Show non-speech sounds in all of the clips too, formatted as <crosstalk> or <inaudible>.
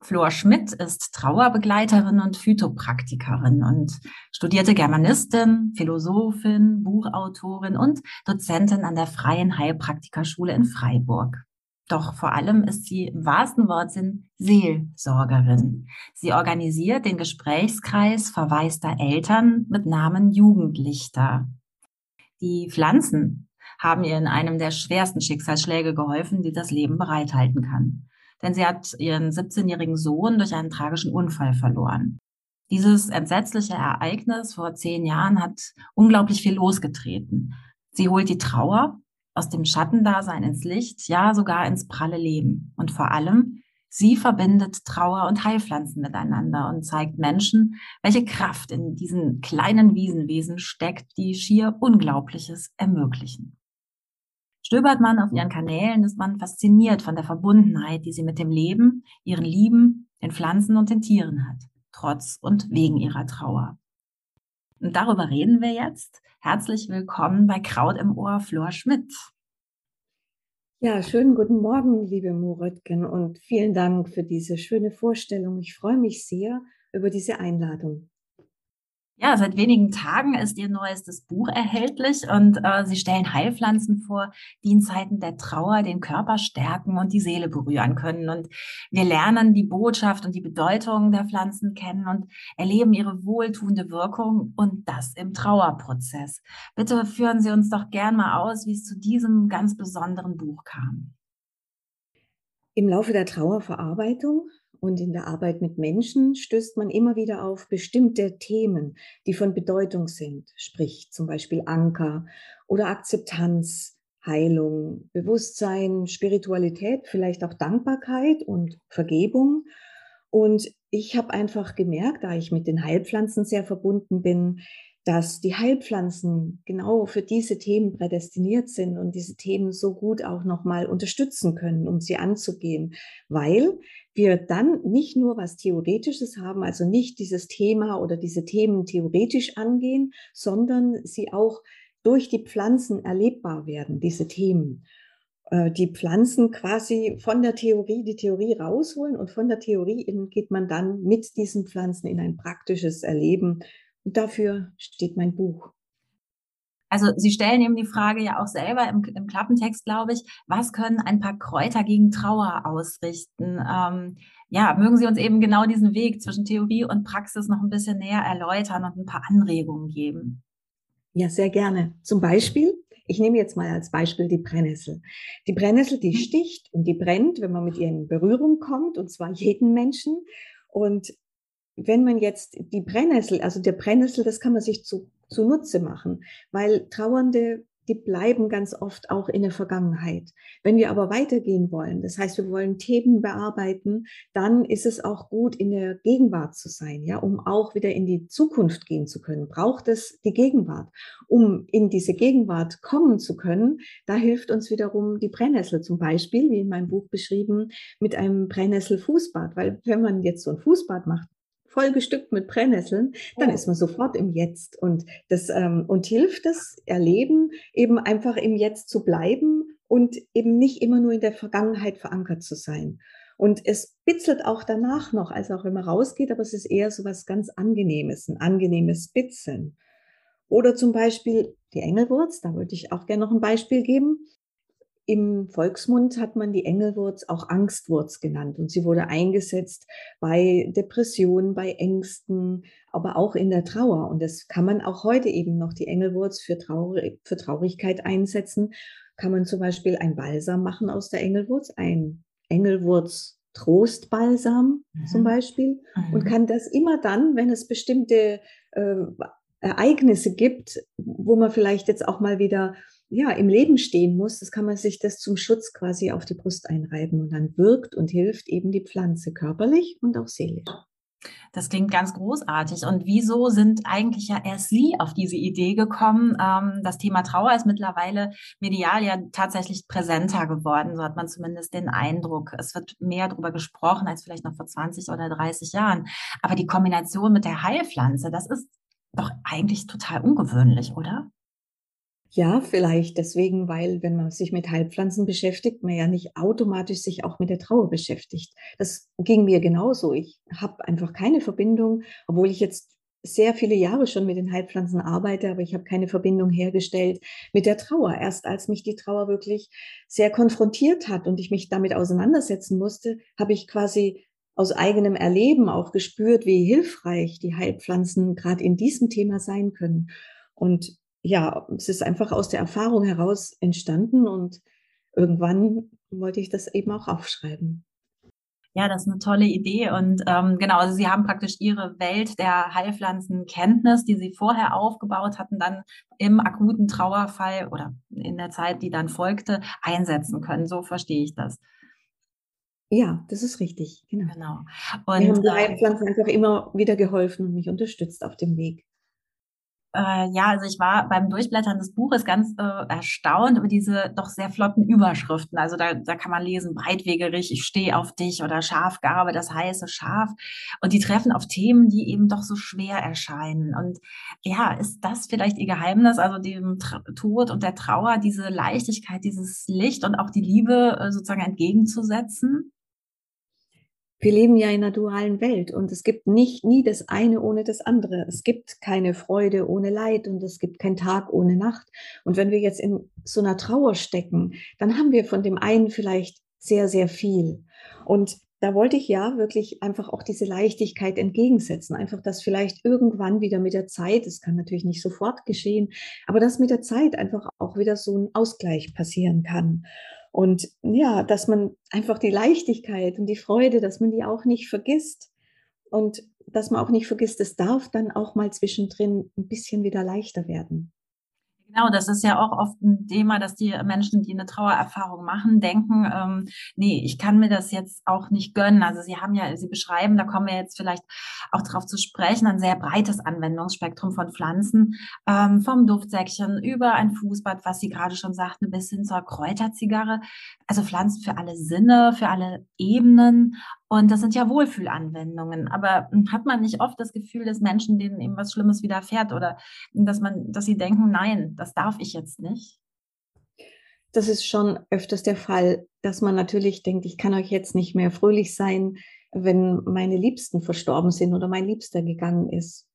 Flor Schmidt ist Trauerbegleiterin und Phytopraktikerin und studierte Germanistin, Philosophin, Buchautorin und Dozentin an der Freien Heilpraktikerschule in Freiburg. Doch vor allem ist sie im wahrsten Wortsinn Seelsorgerin. Sie organisiert den Gesprächskreis verwaister Eltern mit Namen Jugendlichter. Die Pflanzen haben ihr in einem der schwersten Schicksalsschläge geholfen, die das Leben bereithalten kann. Denn sie hat ihren 17-jährigen Sohn durch einen tragischen Unfall verloren. Dieses entsetzliche Ereignis vor zehn Jahren hat unglaublich viel losgetreten. Sie holt die Trauer aus dem Schattendasein ins Licht, ja sogar ins pralle Leben. Und vor allem, sie verbindet Trauer und Heilpflanzen miteinander und zeigt Menschen, welche Kraft in diesen kleinen Wiesenwesen steckt, die schier Unglaubliches ermöglichen. Stöbert man auf ihren Kanälen, ist man fasziniert von der Verbundenheit, die sie mit dem Leben, ihren Lieben, den Pflanzen und den Tieren hat, trotz und wegen ihrer Trauer. Und darüber reden wir jetzt. Herzlich willkommen bei Kraut im Ohr, Flor Schmidt. Ja, schönen guten Morgen, liebe Moritken, und vielen Dank für diese schöne Vorstellung. Ich freue mich sehr über diese Einladung. Ja, seit wenigen Tagen ist ihr neuestes Buch erhältlich und äh, sie stellen Heilpflanzen vor, die in Zeiten der Trauer den Körper stärken und die Seele berühren können. Und wir lernen die Botschaft und die Bedeutung der Pflanzen kennen und erleben ihre wohltuende Wirkung und das im Trauerprozess. Bitte führen Sie uns doch gern mal aus, wie es zu diesem ganz besonderen Buch kam. Im Laufe der Trauerverarbeitung und in der Arbeit mit Menschen stößt man immer wieder auf bestimmte Themen, die von Bedeutung sind, sprich zum Beispiel Anker oder Akzeptanz, Heilung, Bewusstsein, Spiritualität, vielleicht auch Dankbarkeit und Vergebung. Und ich habe einfach gemerkt, da ich mit den Heilpflanzen sehr verbunden bin, dass die Heilpflanzen genau für diese Themen prädestiniert sind und diese Themen so gut auch nochmal unterstützen können, um sie anzugehen, weil wir dann nicht nur was Theoretisches haben, also nicht dieses Thema oder diese Themen theoretisch angehen, sondern sie auch durch die Pflanzen erlebbar werden, diese Themen. Äh, die Pflanzen quasi von der Theorie die Theorie rausholen und von der Theorie geht man dann mit diesen Pflanzen in ein praktisches Erleben und dafür steht mein Buch. Also Sie stellen eben die Frage ja auch selber im, im Klappentext, glaube ich, was können ein paar Kräuter gegen Trauer ausrichten? Ähm, ja, mögen Sie uns eben genau diesen Weg zwischen Theorie und Praxis noch ein bisschen näher erläutern und ein paar Anregungen geben? Ja, sehr gerne. Zum Beispiel, ich nehme jetzt mal als Beispiel die Brennnessel. Die Brennnessel, die mhm. sticht und die brennt, wenn man mit ihr in Berührung kommt, und zwar jeden Menschen. Und wenn man jetzt die Brennnessel, also der Brennnessel, das kann man sich zu, zunutze machen, weil Trauernde, die bleiben ganz oft auch in der Vergangenheit. Wenn wir aber weitergehen wollen, das heißt, wir wollen Themen bearbeiten, dann ist es auch gut, in der Gegenwart zu sein, ja, um auch wieder in die Zukunft gehen zu können. Braucht es die Gegenwart. Um in diese Gegenwart kommen zu können, da hilft uns wiederum die Brennnessel zum Beispiel, wie in meinem Buch beschrieben, mit einem Brennnessel-Fußbad, weil wenn man jetzt so ein Fußbad macht, voll bestückt mit Brennnesseln, dann oh. ist man sofort im Jetzt und das ähm, und hilft das Erleben eben einfach im Jetzt zu bleiben und eben nicht immer nur in der Vergangenheit verankert zu sein. Und es bitzelt auch danach noch, als auch wenn man rausgeht, aber es ist eher so was ganz Angenehmes, ein angenehmes Bitzeln. Oder zum Beispiel die Engelwurz, da wollte ich auch gerne noch ein Beispiel geben. Im Volksmund hat man die Engelwurz auch Angstwurz genannt und sie wurde eingesetzt bei Depressionen, bei Ängsten, aber auch in der Trauer. Und das kann man auch heute eben noch die Engelwurz für, Traurig, für Traurigkeit einsetzen. Kann man zum Beispiel ein Balsam machen aus der Engelwurz, ein Engelwurz Trostbalsam mhm. zum Beispiel mhm. und kann das immer dann, wenn es bestimmte äh, Ereignisse gibt, wo man vielleicht jetzt auch mal wieder ja, im Leben stehen muss, das kann man sich das zum Schutz quasi auf die Brust einreiben und dann wirkt und hilft eben die Pflanze körperlich und auch seelisch. Das klingt ganz großartig. Und wieso sind eigentlich ja erst Sie auf diese Idee gekommen? Ähm, das Thema Trauer ist mittlerweile medial ja tatsächlich präsenter geworden. So hat man zumindest den Eindruck. Es wird mehr darüber gesprochen als vielleicht noch vor 20 oder 30 Jahren. Aber die Kombination mit der Heilpflanze, das ist doch eigentlich total ungewöhnlich, oder? Ja, vielleicht deswegen, weil wenn man sich mit Heilpflanzen beschäftigt, man ja nicht automatisch sich auch mit der Trauer beschäftigt. Das ging mir genauso. Ich habe einfach keine Verbindung, obwohl ich jetzt sehr viele Jahre schon mit den Heilpflanzen arbeite, aber ich habe keine Verbindung hergestellt mit der Trauer. Erst als mich die Trauer wirklich sehr konfrontiert hat und ich mich damit auseinandersetzen musste, habe ich quasi aus eigenem Erleben auch gespürt, wie hilfreich die Heilpflanzen gerade in diesem Thema sein können. Und ja, es ist einfach aus der Erfahrung heraus entstanden und irgendwann wollte ich das eben auch aufschreiben. Ja, das ist eine tolle Idee. Und ähm, genau, also Sie haben praktisch Ihre Welt der Heilpflanzenkenntnis, die Sie vorher aufgebaut hatten, dann im akuten Trauerfall oder in der Zeit, die dann folgte, einsetzen können. So verstehe ich das. Ja, das ist richtig, genau. Genau. Und, Mir haben die ähm Heilpflanzen einfach immer wieder geholfen und mich unterstützt auf dem Weg. Äh, ja, also ich war beim Durchblättern des Buches ganz äh, erstaunt über diese doch sehr flotten Überschriften. Also da, da kann man lesen, breitwegerig, ich stehe auf dich oder Schafgarbe, das heiße Schaf. Und die treffen auf Themen, die eben doch so schwer erscheinen. Und ja, ist das vielleicht ihr Geheimnis, also dem Tra Tod und der Trauer, diese Leichtigkeit, dieses Licht und auch die Liebe äh, sozusagen entgegenzusetzen? Wir leben ja in einer dualen Welt und es gibt nicht nie das eine ohne das andere. Es gibt keine Freude ohne Leid und es gibt keinen Tag ohne Nacht. Und wenn wir jetzt in so einer Trauer stecken, dann haben wir von dem einen vielleicht sehr, sehr viel. Und da wollte ich ja wirklich einfach auch diese Leichtigkeit entgegensetzen. Einfach, dass vielleicht irgendwann wieder mit der Zeit, es kann natürlich nicht sofort geschehen, aber dass mit der Zeit einfach auch wieder so ein Ausgleich passieren kann. Und ja, dass man einfach die Leichtigkeit und die Freude, dass man die auch nicht vergisst. Und dass man auch nicht vergisst, es darf dann auch mal zwischendrin ein bisschen wieder leichter werden. Genau, das ist ja auch oft ein Thema, dass die Menschen, die eine Trauererfahrung machen, denken, ähm, nee, ich kann mir das jetzt auch nicht gönnen. Also Sie haben ja, Sie beschreiben, da kommen wir jetzt vielleicht auch darauf zu sprechen, ein sehr breites Anwendungsspektrum von Pflanzen, ähm, vom Duftsäckchen über ein Fußbad, was Sie gerade schon sagten, bis hin zur Kräuterzigarre. Also Pflanzen für alle Sinne, für alle Ebenen und das sind ja Wohlfühlanwendungen. Aber hm, hat man nicht oft das Gefühl, dass Menschen, denen eben was Schlimmes widerfährt oder dass man, dass sie denken, nein, das darf ich jetzt nicht? Das ist schon öfters der Fall, dass man natürlich denkt, ich kann euch jetzt nicht mehr fröhlich sein, wenn meine Liebsten verstorben sind oder mein Liebster gegangen ist.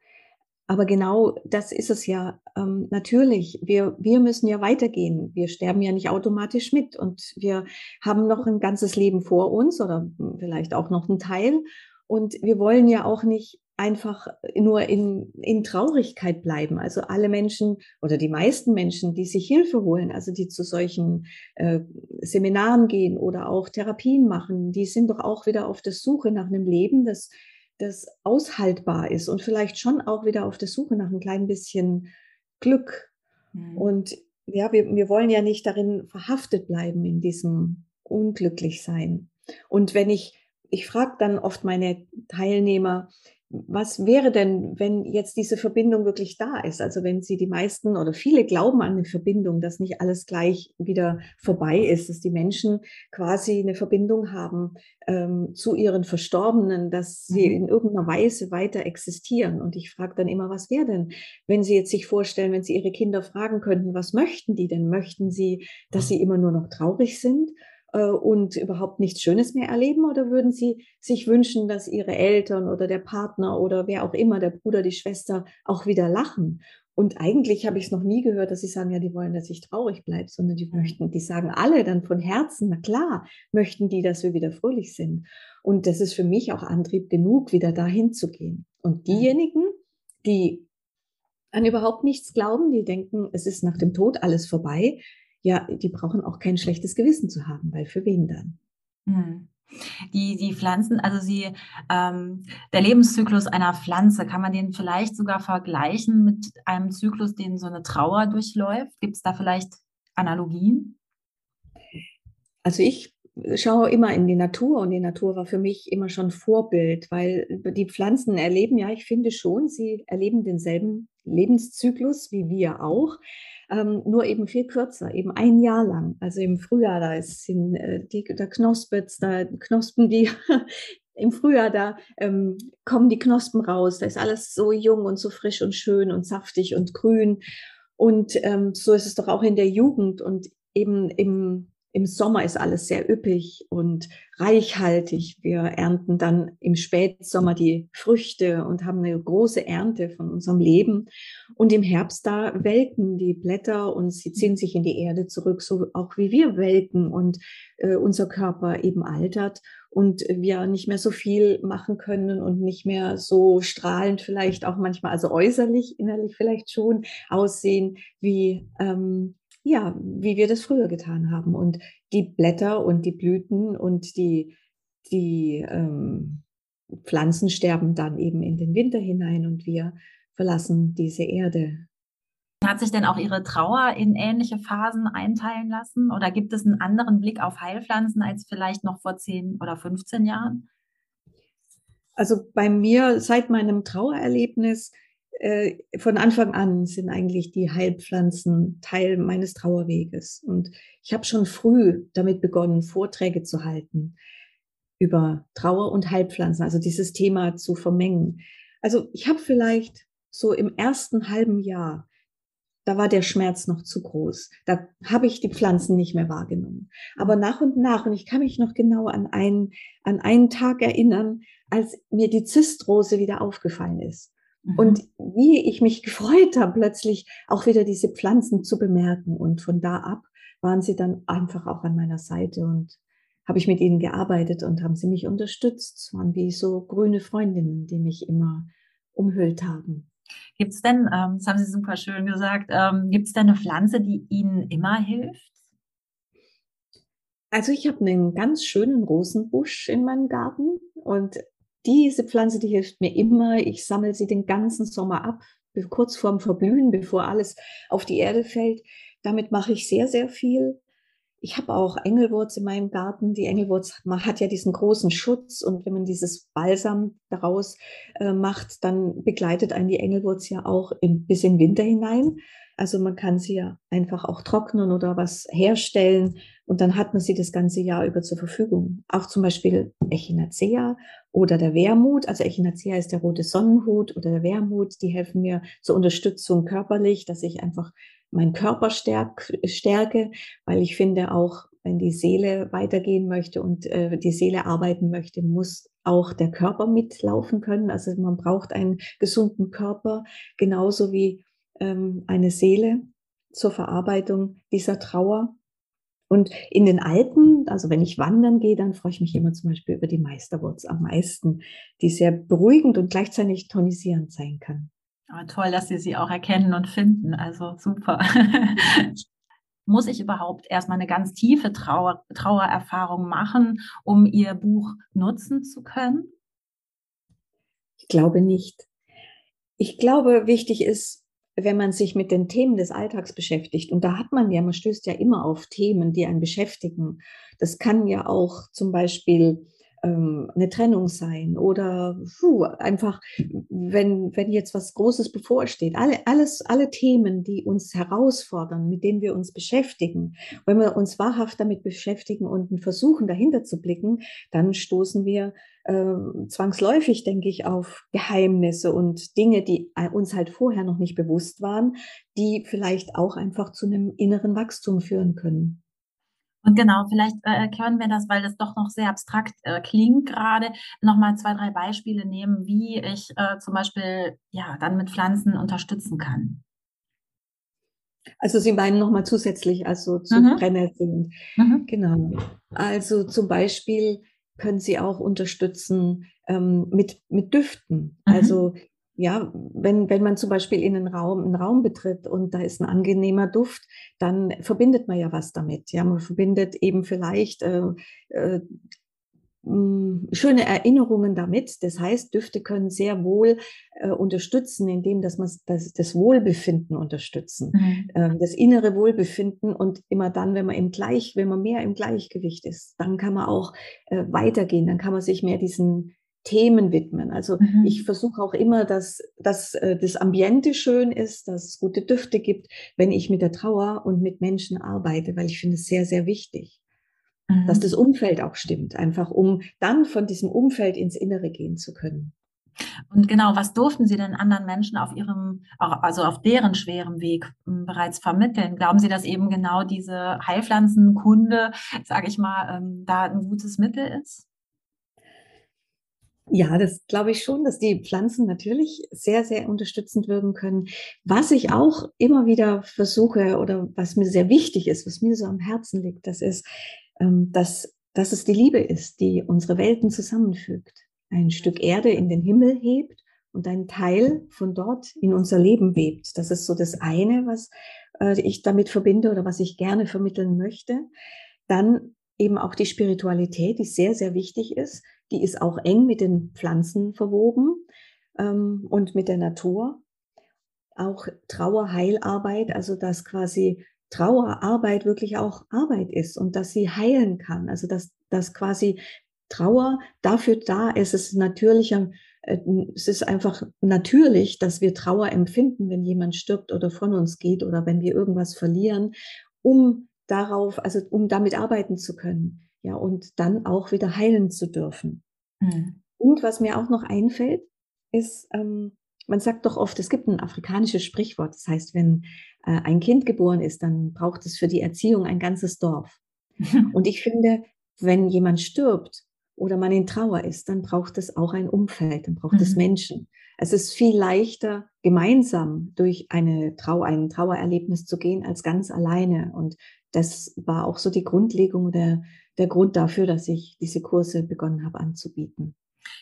Aber genau das ist es ja. Ähm, natürlich, wir, wir müssen ja weitergehen. Wir sterben ja nicht automatisch mit und wir haben noch ein ganzes Leben vor uns oder vielleicht auch noch einen Teil. Und wir wollen ja auch nicht einfach nur in, in Traurigkeit bleiben. Also alle Menschen oder die meisten Menschen, die sich Hilfe holen, also die zu solchen äh, Seminaren gehen oder auch Therapien machen, die sind doch auch wieder auf der Suche nach einem Leben, das das aushaltbar ist und vielleicht schon auch wieder auf der Suche nach ein klein bisschen Glück. Mhm. Und ja, wir, wir wollen ja nicht darin verhaftet bleiben in diesem Unglücklichsein. Und wenn ich, ich frage dann oft meine Teilnehmer, was wäre denn, wenn jetzt diese Verbindung wirklich da ist? Also wenn sie die meisten oder viele glauben an eine Verbindung, dass nicht alles gleich wieder vorbei ist, dass die Menschen quasi eine Verbindung haben ähm, zu ihren Verstorbenen, dass sie mhm. in irgendeiner Weise weiter existieren. Und ich frage dann immer, was wäre denn, wenn Sie jetzt sich vorstellen, wenn Sie Ihre Kinder fragen könnten, was möchten die denn? Möchten Sie, dass sie immer nur noch traurig sind? Äh, und überhaupt nichts Schönes mehr erleben? Oder würden Sie sich wünschen, dass Ihre Eltern oder der Partner oder wer auch immer, der Bruder, die Schwester, auch wieder lachen? Und eigentlich habe ich es noch nie gehört, dass sie sagen, ja, die wollen, dass ich traurig bleibe, sondern die mhm. möchten, die sagen alle dann von Herzen, na klar, möchten die, dass wir wieder fröhlich sind. Und das ist für mich auch Antrieb genug, wieder dahin zu gehen. Und mhm. diejenigen, die an überhaupt nichts glauben, die denken, es ist nach dem Tod alles vorbei, ja, die brauchen auch kein schlechtes Gewissen zu haben, weil für wen dann? Hm. Die, die Pflanzen, also sie, ähm, der Lebenszyklus einer Pflanze, kann man den vielleicht sogar vergleichen mit einem Zyklus, den so eine Trauer durchläuft? Gibt es da vielleicht Analogien? Also ich schaue immer in die Natur und die Natur war für mich immer schon Vorbild, weil die Pflanzen erleben, ja, ich finde schon, sie erleben denselben Lebenszyklus wie wir auch, ähm, nur eben viel kürzer, eben ein Jahr lang. Also im Frühjahr, da ist in, äh, die, da knospet, da knospen die. <laughs> Im Frühjahr, da ähm, kommen die Knospen raus, da ist alles so jung und so frisch und schön und saftig und grün. Und ähm, so ist es doch auch in der Jugend und eben im im Sommer ist alles sehr üppig und reichhaltig. Wir ernten dann im Spätsommer die Früchte und haben eine große Ernte von unserem Leben. Und im Herbst da welken die Blätter und sie ziehen sich in die Erde zurück, so auch wie wir welken und äh, unser Körper eben altert und wir nicht mehr so viel machen können und nicht mehr so strahlend vielleicht auch manchmal, also äußerlich, innerlich vielleicht schon aussehen wie ähm, ja, wie wir das früher getan haben. Und die Blätter und die Blüten und die, die ähm, Pflanzen sterben dann eben in den Winter hinein und wir verlassen diese Erde. Hat sich denn auch Ihre Trauer in ähnliche Phasen einteilen lassen? Oder gibt es einen anderen Blick auf Heilpflanzen als vielleicht noch vor 10 oder 15 Jahren? Also bei mir seit meinem Trauererlebnis äh, von Anfang an sind eigentlich die Heilpflanzen Teil meines Trauerweges. Und ich habe schon früh damit begonnen, Vorträge zu halten über Trauer und Heilpflanzen, also dieses Thema zu vermengen. Also ich habe vielleicht so im ersten halben Jahr, da war der Schmerz noch zu groß. Da habe ich die Pflanzen nicht mehr wahrgenommen. Aber nach und nach, und ich kann mich noch genau an einen, an einen Tag erinnern, als mir die Zistrose wieder aufgefallen ist. Und mhm. wie ich mich gefreut habe, plötzlich auch wieder diese Pflanzen zu bemerken. Und von da ab waren sie dann einfach auch an meiner Seite und habe ich mit ihnen gearbeitet und haben sie mich unterstützt. Waren wie so grüne Freundinnen, die mich immer umhüllt haben. Gibt es denn, ähm, das haben Sie super schön gesagt, ähm, gibt es denn eine Pflanze, die Ihnen immer hilft? Also ich habe einen ganz schönen Rosenbusch in meinem Garten und diese Pflanze, die hilft mir immer. Ich sammle sie den ganzen Sommer ab, kurz vorm Verblühen, bevor alles auf die Erde fällt. Damit mache ich sehr, sehr viel. Ich habe auch Engelwurz in meinem Garten. Die Engelwurz hat ja diesen großen Schutz und wenn man dieses Balsam daraus äh, macht, dann begleitet einen die Engelwurz ja auch in, bis in Winter hinein. Also man kann sie ja einfach auch trocknen oder was herstellen und dann hat man sie das ganze Jahr über zur Verfügung. Auch zum Beispiel Echinacea oder der Wermut. Also Echinacea ist der rote Sonnenhut oder der Wermut. Die helfen mir zur Unterstützung körperlich, dass ich einfach meinen Körper stärk, stärke, weil ich finde auch, wenn die Seele weitergehen möchte und äh, die Seele arbeiten möchte, muss auch der Körper mitlaufen können. Also man braucht einen gesunden Körper, genauso wie ähm, eine Seele zur Verarbeitung dieser Trauer. Und in den Alpen, also wenn ich wandern gehe, dann freue ich mich immer zum Beispiel über die Meisterwurz am meisten, die sehr beruhigend und gleichzeitig tonisierend sein kann. Aber toll, dass Sie sie auch erkennen und finden. Also super. <laughs> Muss ich überhaupt erstmal eine ganz tiefe Trauer, Trauererfahrung machen, um Ihr Buch nutzen zu können? Ich glaube nicht. Ich glaube, wichtig ist, wenn man sich mit den Themen des Alltags beschäftigt, und da hat man ja, man stößt ja immer auf Themen, die einen beschäftigen. Das kann ja auch zum Beispiel eine Trennung sein oder puh, einfach, wenn, wenn jetzt was Großes bevorsteht. Alle, alles, alle Themen, die uns herausfordern, mit denen wir uns beschäftigen. Wenn wir uns wahrhaft damit beschäftigen und versuchen, dahinter zu blicken, dann stoßen wir äh, zwangsläufig, denke ich, auf Geheimnisse und Dinge, die uns halt vorher noch nicht bewusst waren, die vielleicht auch einfach zu einem inneren Wachstum führen können. Und genau, vielleicht äh, können wir das, weil das doch noch sehr abstrakt äh, klingt gerade, nochmal zwei, drei Beispiele nehmen, wie ich äh, zum Beispiel ja dann mit Pflanzen unterstützen kann. Also Sie meinen nochmal zusätzlich, also zu mhm. Brennnesseln. Mhm. Genau. Also zum Beispiel können Sie auch unterstützen ähm, mit, mit Düften. Mhm. Also ja, wenn, wenn man zum Beispiel in einen Raum, einen Raum betritt und da ist ein angenehmer Duft, dann verbindet man ja was damit. Ja, man verbindet eben vielleicht äh, äh, hm, schöne Erinnerungen damit. Das heißt, Düfte können sehr wohl äh, unterstützen, indem dass man das, das Wohlbefinden unterstützen, mhm. äh, das innere Wohlbefinden und immer dann, wenn man im Gleich, wenn man mehr im Gleichgewicht ist, dann kann man auch äh, weitergehen, dann kann man sich mehr diesen Themen widmen. Also mhm. ich versuche auch immer, dass, dass äh, das Ambiente schön ist, dass es gute Düfte gibt, wenn ich mit der Trauer und mit Menschen arbeite, weil ich finde es sehr, sehr wichtig mhm. dass das Umfeld auch stimmt, einfach um dann von diesem Umfeld ins Innere gehen zu können. Und genau, was durften Sie denn anderen Menschen auf ihrem, also auf deren schweren Weg hm, bereits vermitteln? Glauben Sie, dass eben genau diese Heilpflanzenkunde, sage ich mal, ähm, da ein gutes Mittel ist? Ja, das glaube ich schon, dass die Pflanzen natürlich sehr, sehr unterstützend wirken können. Was ich auch immer wieder versuche oder was mir sehr wichtig ist, was mir so am Herzen liegt, das ist, ähm, dass, dass es die Liebe ist, die unsere Welten zusammenfügt. Ein Stück Erde in den Himmel hebt und ein Teil von dort in unser Leben webt. Das ist so das eine, was äh, ich damit verbinde oder was ich gerne vermitteln möchte. Dann eben auch die Spiritualität, die sehr, sehr wichtig ist. Die ist auch eng mit den Pflanzen verwoben ähm, und mit der Natur. Auch Trauerheilarbeit, also dass quasi Trauerarbeit wirklich auch Arbeit ist und dass sie heilen kann. Also dass, dass quasi Trauer dafür da ist, es ist natürlicher, äh, es ist einfach natürlich, dass wir Trauer empfinden, wenn jemand stirbt oder von uns geht oder wenn wir irgendwas verlieren, um darauf, also um damit arbeiten zu können. Ja, und dann auch wieder heilen zu dürfen. Mhm. Und was mir auch noch einfällt, ist, ähm, man sagt doch oft, es gibt ein afrikanisches Sprichwort, das heißt, wenn äh, ein Kind geboren ist, dann braucht es für die Erziehung ein ganzes Dorf. <laughs> Und ich finde, wenn jemand stirbt oder man in Trauer ist, dann braucht es auch ein Umfeld, dann braucht mhm. es Menschen. Es ist viel leichter, gemeinsam durch eine Trau ein Trauererlebnis zu gehen, als ganz alleine. Und das war auch so die Grundlegung, der, der Grund dafür, dass ich diese Kurse begonnen habe anzubieten.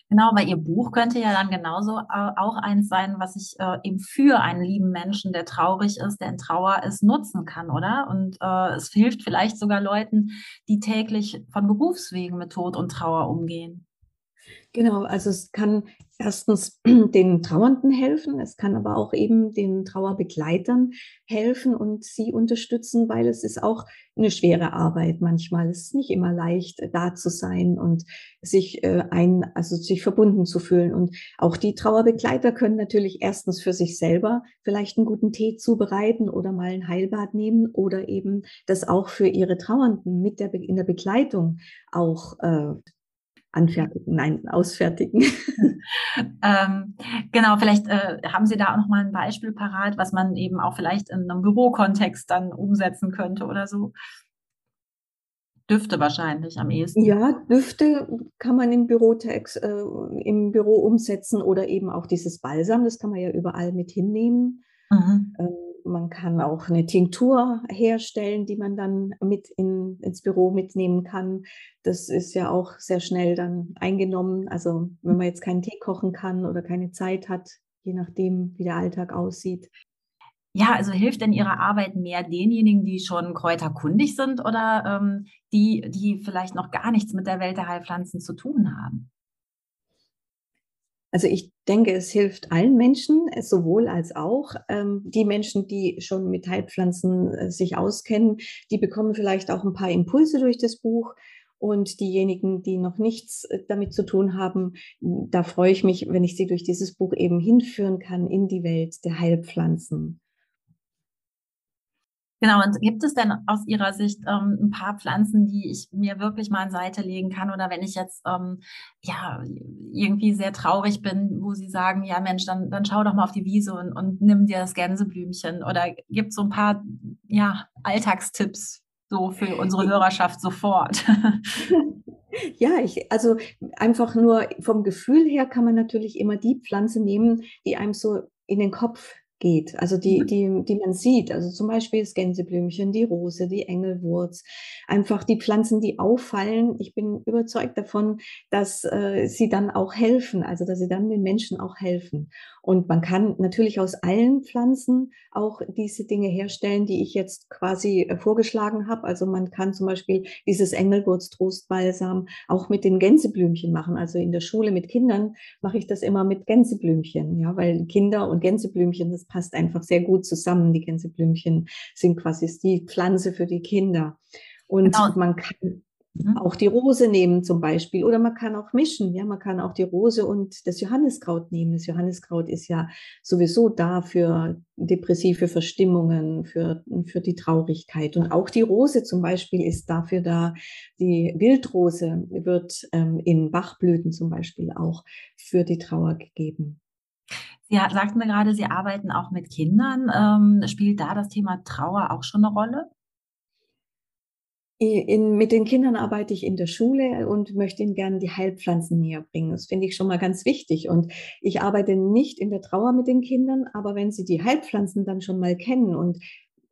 Genau, weil Ihr Buch könnte ja dann genauso äh, auch eins sein, was ich äh, eben für einen lieben Menschen, der traurig ist, der in Trauer ist, nutzen kann, oder? Und äh, es hilft vielleicht sogar Leuten, die täglich von Berufswegen mit Tod und Trauer umgehen. Genau, also es kann erstens <clears throat> den Trauernden helfen, es kann aber auch eben den Trauerbegleitern helfen und sie unterstützen, weil es ist auch eine schwere Arbeit manchmal. Es ist nicht immer leicht, da zu sein und sich äh, ein, also sich verbunden zu fühlen. Und auch die Trauerbegleiter können natürlich erstens für sich selber vielleicht einen guten Tee zubereiten oder mal ein Heilbad nehmen oder eben das auch für ihre Trauernden mit der in der Begleitung auch äh, anfertigen, nein, ausfertigen. <laughs> ähm, genau, vielleicht äh, haben Sie da auch noch mal ein Beispiel parat, was man eben auch vielleicht in einem Bürokontext dann umsetzen könnte oder so. Düfte wahrscheinlich am ehesten. Ja, Düfte kann man im Bürotext, äh, im Büro umsetzen oder eben auch dieses Balsam, das kann man ja überall mit hinnehmen. Mhm. Ähm, man kann auch eine Tinktur herstellen, die man dann mit in, ins Büro mitnehmen kann. Das ist ja auch sehr schnell dann eingenommen. Also wenn man jetzt keinen Tee kochen kann oder keine Zeit hat, je nachdem, wie der Alltag aussieht. Ja, also hilft denn Ihre Arbeit mehr denjenigen, die schon kräuterkundig sind oder ähm, die, die vielleicht noch gar nichts mit der Welt der Heilpflanzen zu tun haben? Also ich denke, es hilft allen Menschen, sowohl als auch ähm, die Menschen, die schon mit Heilpflanzen äh, sich auskennen, die bekommen vielleicht auch ein paar Impulse durch das Buch. Und diejenigen, die noch nichts äh, damit zu tun haben, da freue ich mich, wenn ich sie durch dieses Buch eben hinführen kann in die Welt der Heilpflanzen. Genau, und gibt es denn aus Ihrer Sicht ähm, ein paar Pflanzen, die ich mir wirklich mal an Seite legen kann? Oder wenn ich jetzt ähm, ja irgendwie sehr traurig bin, wo Sie sagen, ja Mensch, dann, dann schau doch mal auf die Wiese und, und nimm dir das Gänseblümchen. Oder gibt es so ein paar ja, Alltagstipps so für unsere Hörerschaft sofort? <laughs> Ja, ich, also einfach nur vom Gefühl her kann man natürlich immer die Pflanze nehmen, die einem so in den Kopf geht, also die, mhm. die, die man sieht. Also zum Beispiel das Gänseblümchen, die Rose, die Engelwurz, einfach die Pflanzen, die auffallen. Ich bin überzeugt davon, dass äh, sie dann auch helfen, also dass sie dann den Menschen auch helfen. Und man kann natürlich aus allen Pflanzen auch diese Dinge herstellen, die ich jetzt quasi äh, vorgeschlagen habe. Also man kann zum Beispiel dieses Engelwurz-Trostbalsam auch mit den Gänseblümchen machen. Also in der Schule mit Kindern mache ich das immer mit Gänseblümchen, ja, weil Kinder und Gänseblümchen, das passt einfach sehr gut zusammen. Die Gänseblümchen sind quasi die Pflanze für die Kinder. Und genau. man kann mhm. auch die Rose nehmen zum Beispiel. Oder man kann auch mischen. Ja, man kann auch die Rose und das Johanniskraut nehmen. Das Johanniskraut ist ja sowieso da für depressive Verstimmungen, für, für die Traurigkeit. Und auch die Rose zum Beispiel ist dafür da. Die Wildrose wird ähm, in Bachblüten zum Beispiel auch für die Trauer gegeben. Sie sagten mir gerade, Sie arbeiten auch mit Kindern. Ähm, spielt da das Thema Trauer auch schon eine Rolle? In, mit den Kindern arbeite ich in der Schule und möchte ihnen gerne die Heilpflanzen näher bringen. Das finde ich schon mal ganz wichtig. Und ich arbeite nicht in der Trauer mit den Kindern, aber wenn sie die Heilpflanzen dann schon mal kennen und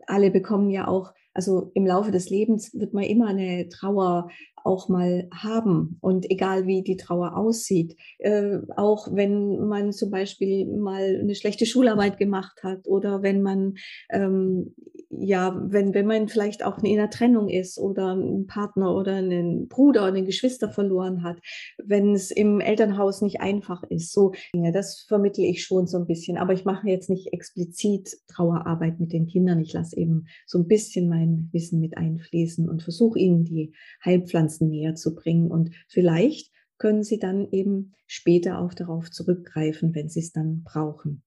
alle bekommen ja auch, also im Laufe des Lebens wird man immer eine Trauer auch mal haben und egal wie die Trauer aussieht, äh, auch wenn man zum Beispiel mal eine schlechte Schularbeit gemacht hat oder wenn man ähm, ja, wenn, wenn man vielleicht auch in einer Trennung ist oder einen Partner oder einen Bruder oder einen Geschwister verloren hat, wenn es im Elternhaus nicht einfach ist, so Dinge, das vermittle ich schon so ein bisschen. Aber ich mache jetzt nicht explizit Trauerarbeit mit den Kindern. Ich lasse eben so ein bisschen mein Wissen mit einfließen und versuche ihnen die Heilpflanzen Pflanzen näher zu bringen. Und vielleicht können sie dann eben später auch darauf zurückgreifen, wenn sie es dann brauchen.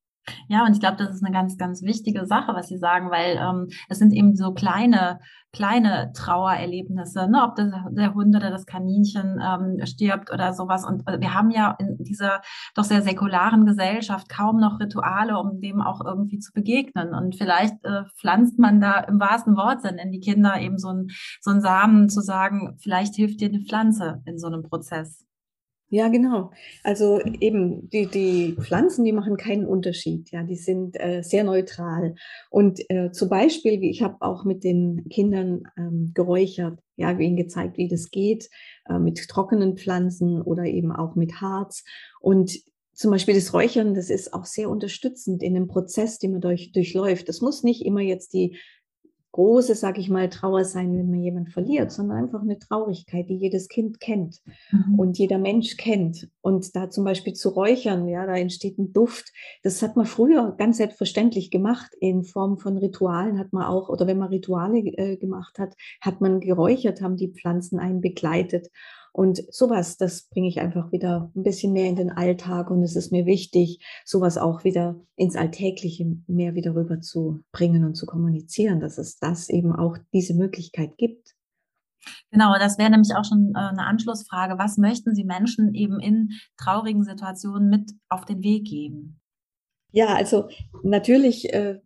Ja, und ich glaube, das ist eine ganz, ganz wichtige Sache, was Sie sagen, weil ähm, es sind eben so kleine, kleine Trauererlebnisse, ne? ob das, der Hund oder das Kaninchen ähm, stirbt oder sowas. Und äh, wir haben ja in dieser doch sehr säkularen Gesellschaft kaum noch Rituale, um dem auch irgendwie zu begegnen. Und vielleicht äh, pflanzt man da im wahrsten Wortsinn in die Kinder eben so ein so ein Samen zu sagen, vielleicht hilft dir eine Pflanze in so einem Prozess. Ja, genau. Also eben die, die Pflanzen, die machen keinen Unterschied. Ja, die sind äh, sehr neutral. Und äh, zum Beispiel, wie ich habe auch mit den Kindern ähm, geräuchert, ja, ihnen gezeigt, wie das geht äh, mit trockenen Pflanzen oder eben auch mit Harz. Und zum Beispiel das Räuchern, das ist auch sehr unterstützend in dem Prozess, den man durch, durchläuft. Das muss nicht immer jetzt die große, sag ich mal, Trauer sein, wenn man jemand verliert, sondern einfach eine Traurigkeit, die jedes Kind kennt mhm. und jeder Mensch kennt. Und da zum Beispiel zu räuchern, ja, da entsteht ein Duft. Das hat man früher ganz selbstverständlich gemacht in Form von Ritualen hat man auch, oder wenn man Rituale äh, gemacht hat, hat man geräuchert, haben die Pflanzen einen begleitet. Und sowas, das bringe ich einfach wieder ein bisschen mehr in den Alltag und es ist mir wichtig, sowas auch wieder ins Alltägliche mehr wieder rüber zu bringen und zu kommunizieren, dass es das eben auch diese Möglichkeit gibt. Genau, das wäre nämlich auch schon äh, eine Anschlussfrage. Was möchten Sie Menschen eben in traurigen Situationen mit auf den Weg geben? Ja, also natürlich äh,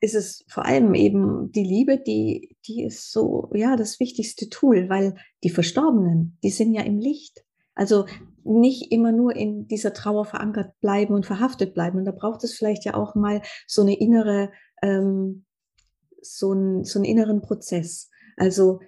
ist es vor allem eben die Liebe, die, die ist so, ja, das wichtigste Tool, weil die Verstorbenen, die sind ja im Licht. Also nicht immer nur in dieser Trauer verankert bleiben und verhaftet bleiben. Und da braucht es vielleicht ja auch mal so eine innere, ähm, so, ein, so einen inneren Prozess. Also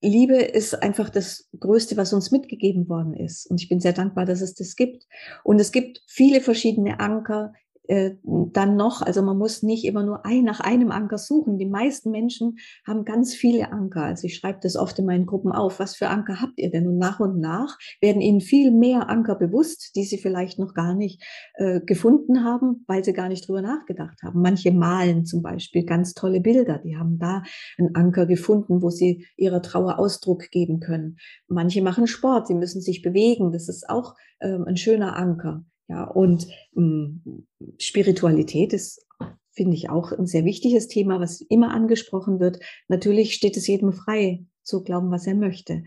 Liebe ist einfach das Größte, was uns mitgegeben worden ist. Und ich bin sehr dankbar, dass es das gibt. Und es gibt viele verschiedene Anker, dann noch, also man muss nicht immer nur ein, nach einem Anker suchen. Die meisten Menschen haben ganz viele Anker. Also ich schreibe das oft in meinen Gruppen auf. Was für Anker habt ihr denn? Und nach und nach werden ihnen viel mehr Anker bewusst, die sie vielleicht noch gar nicht äh, gefunden haben, weil sie gar nicht drüber nachgedacht haben. Manche malen zum Beispiel ganz tolle Bilder. Die haben da einen Anker gefunden, wo sie ihrer Trauer Ausdruck geben können. Manche machen Sport. Sie müssen sich bewegen. Das ist auch ähm, ein schöner Anker. Ja, und ähm, Spiritualität ist, finde ich, auch ein sehr wichtiges Thema, was immer angesprochen wird. Natürlich steht es jedem frei, zu glauben, was er möchte.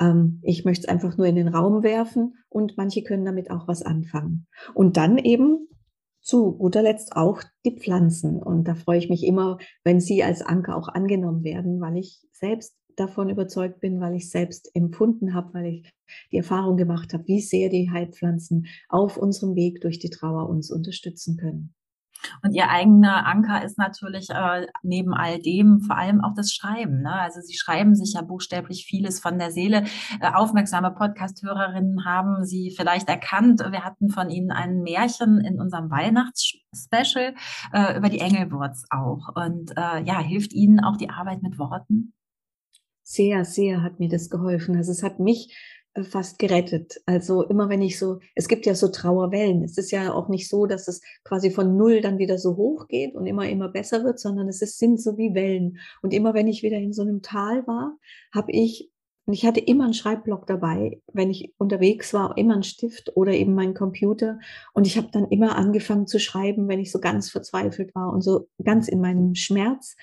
Ähm, ich möchte es einfach nur in den Raum werfen und manche können damit auch was anfangen. Und dann eben zu guter Letzt auch die Pflanzen. Und da freue ich mich immer, wenn sie als Anker auch angenommen werden, weil ich selbst davon überzeugt bin, weil ich selbst empfunden habe, weil ich die Erfahrung gemacht habe, wie sehr die Heilpflanzen auf unserem Weg durch die Trauer uns unterstützen können. Und ihr eigener Anker ist natürlich äh, neben all dem vor allem auch das Schreiben. Ne? Also sie schreiben sich ja buchstäblich vieles von der Seele. Äh, aufmerksame Podcast-Hörerinnen haben sie vielleicht erkannt. Wir hatten von ihnen ein Märchen in unserem Weihnachtsspecial äh, über die Engelwurz auch. Und äh, ja, hilft ihnen auch die Arbeit mit Worten? Sehr, sehr hat mir das geholfen. Also es hat mich äh, fast gerettet. Also immer wenn ich so, es gibt ja so Trauerwellen. Es ist ja auch nicht so, dass es quasi von null dann wieder so hoch geht und immer, immer besser wird, sondern es ist, sind so wie Wellen. Und immer wenn ich wieder in so einem Tal war, habe ich, und ich hatte immer einen Schreibblock dabei, wenn ich unterwegs war, immer einen Stift oder eben meinen Computer. Und ich habe dann immer angefangen zu schreiben, wenn ich so ganz verzweifelt war und so ganz in meinem Schmerz.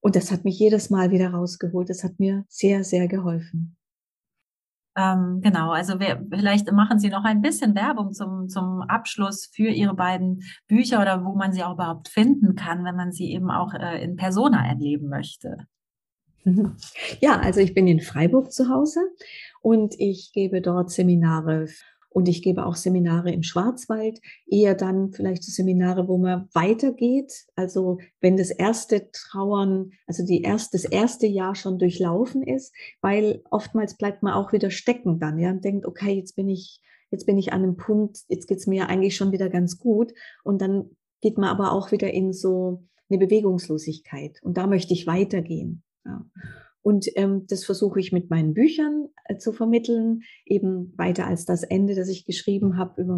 Und das hat mich jedes Mal wieder rausgeholt. Das hat mir sehr, sehr geholfen. Ähm, genau, also wir, vielleicht machen Sie noch ein bisschen Werbung zum, zum Abschluss für Ihre beiden Bücher oder wo man sie auch überhaupt finden kann, wenn man sie eben auch äh, in Persona erleben möchte. <laughs> Ja, also ich bin in Freiburg zu Hause und ich gebe dort Seminare und ich gebe auch Seminare im Schwarzwald, eher dann vielleicht so Seminare, wo man weitergeht. Also wenn das erste Trauern, also die erst, das erste Jahr schon durchlaufen ist, weil oftmals bleibt man auch wieder stecken dann, ja, und denkt, okay, jetzt bin ich, jetzt bin ich an einem Punkt, jetzt geht's mir eigentlich schon wieder ganz gut. Und dann geht man aber auch wieder in so eine Bewegungslosigkeit. Und da möchte ich weitergehen. Ja. Und ähm, das versuche ich mit meinen Büchern äh, zu vermitteln, eben weiter als das Ende, das ich geschrieben habe über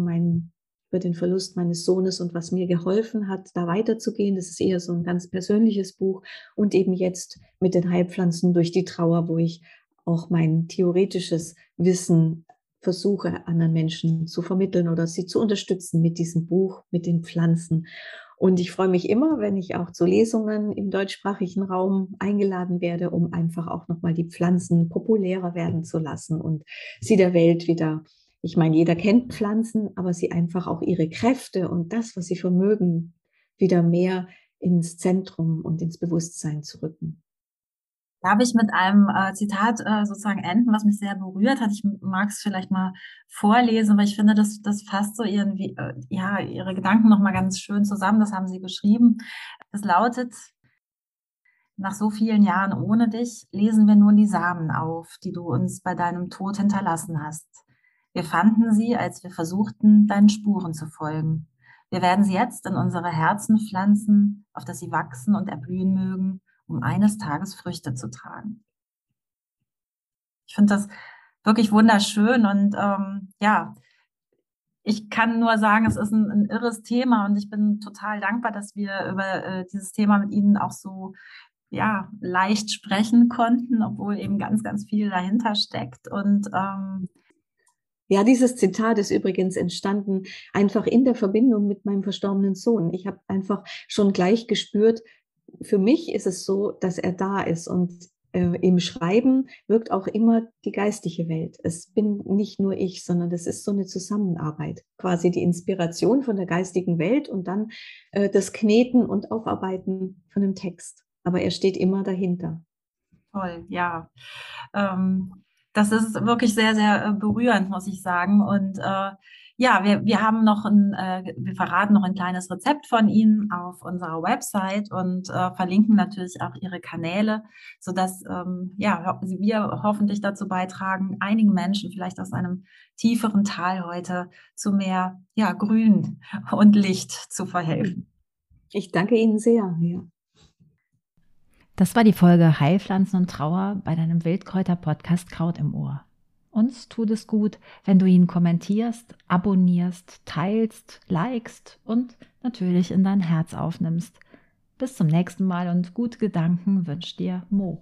über den Verlust meines Sohnes und was mir geholfen hat, da weiterzugehen. Das ist eher so ein ganz persönliches Buch. Und eben jetzt mit den Heilpflanzen durch die Trauer, wo ich auch mein theoretisches Wissen versuche, anderen Menschen zu vermitteln oder sie zu unterstützen mit diesem Buch, mit den Pflanzen. Und ich freue mich immer, wenn ich auch zu Lesungen im deutschsprachigen Raum eingeladen werde, um einfach auch nochmal die Pflanzen populärer werden zu lassen und sie der Welt wieder, ich meine, jeder kennt Pflanzen, aber sie einfach auch ihre Kräfte und das, was sie vermögen, wieder mehr ins Zentrum und ins Bewusstsein zu rücken. Darf ich mit einem äh, Zitat äh, sozusagen enden, was mich sehr berührt hat? Ich mag es vielleicht mal vorlesen, weil ich finde, das, das fasst so ihren, äh, ja, ihre Gedanken nochmal ganz schön zusammen. Das haben sie geschrieben. Es lautet, nach so vielen Jahren ohne dich lesen wir nun die Samen auf, die du uns bei deinem Tod hinterlassen hast. Wir fanden sie, als wir versuchten, deinen Spuren zu folgen. Wir werden sie jetzt in unsere Herzen pflanzen, auf dass sie wachsen und erblühen mögen um eines Tages Früchte zu tragen. Ich finde das wirklich wunderschön und ähm, ja, ich kann nur sagen, es ist ein, ein, irres Thema und ich bin total dankbar, dass wir über äh, dieses Thema mit Ihnen auch so ja, leicht sprechen konnten, obwohl eben ganz, ganz viel dahinter steckt. Und ähm, ja, dieses Zitat ist übrigens entstanden einfach in der Verbindung mit meinem verstorbenen Sohn. Ich habe einfach schon gleich gespürt, für mich ist es so, dass er da ist und äh, im Schreiben wirkt auch immer die geistige Welt. Es bin nicht nur ich, sondern das ist so eine Zusammenarbeit. Quasi die Inspiration von der geistigen Welt und dann äh, das Kneten und Aufarbeiten von einem Text. Aber er steht immer dahinter. Toll, ja. Ähm, das ist wirklich sehr, sehr äh, berührend, muss ich sagen. Und äh, ja, wir, wir haben noch ein, äh, wir verraten noch ein kleines Rezept von Ihnen auf unserer Website und äh, verlinken natürlich auch Ihre Kanäle, sodass ähm, ja, wir hoffentlich dazu beitragen, einigen Menschen vielleicht aus einem tieferen Tal heute zu mehr ja, Grün und Licht zu verhelfen. Ich danke Ihnen sehr. Ja. Das war die Folge Heilpflanzen und Trauer bei deinem Wildkräuter-Podcast Kraut im Ohr. Uns tut es gut, wenn du ihn kommentierst, abonnierst, teilst, likest und natürlich in dein Herz aufnimmst. Bis zum nächsten Mal und gute Gedanken wünscht dir Mo.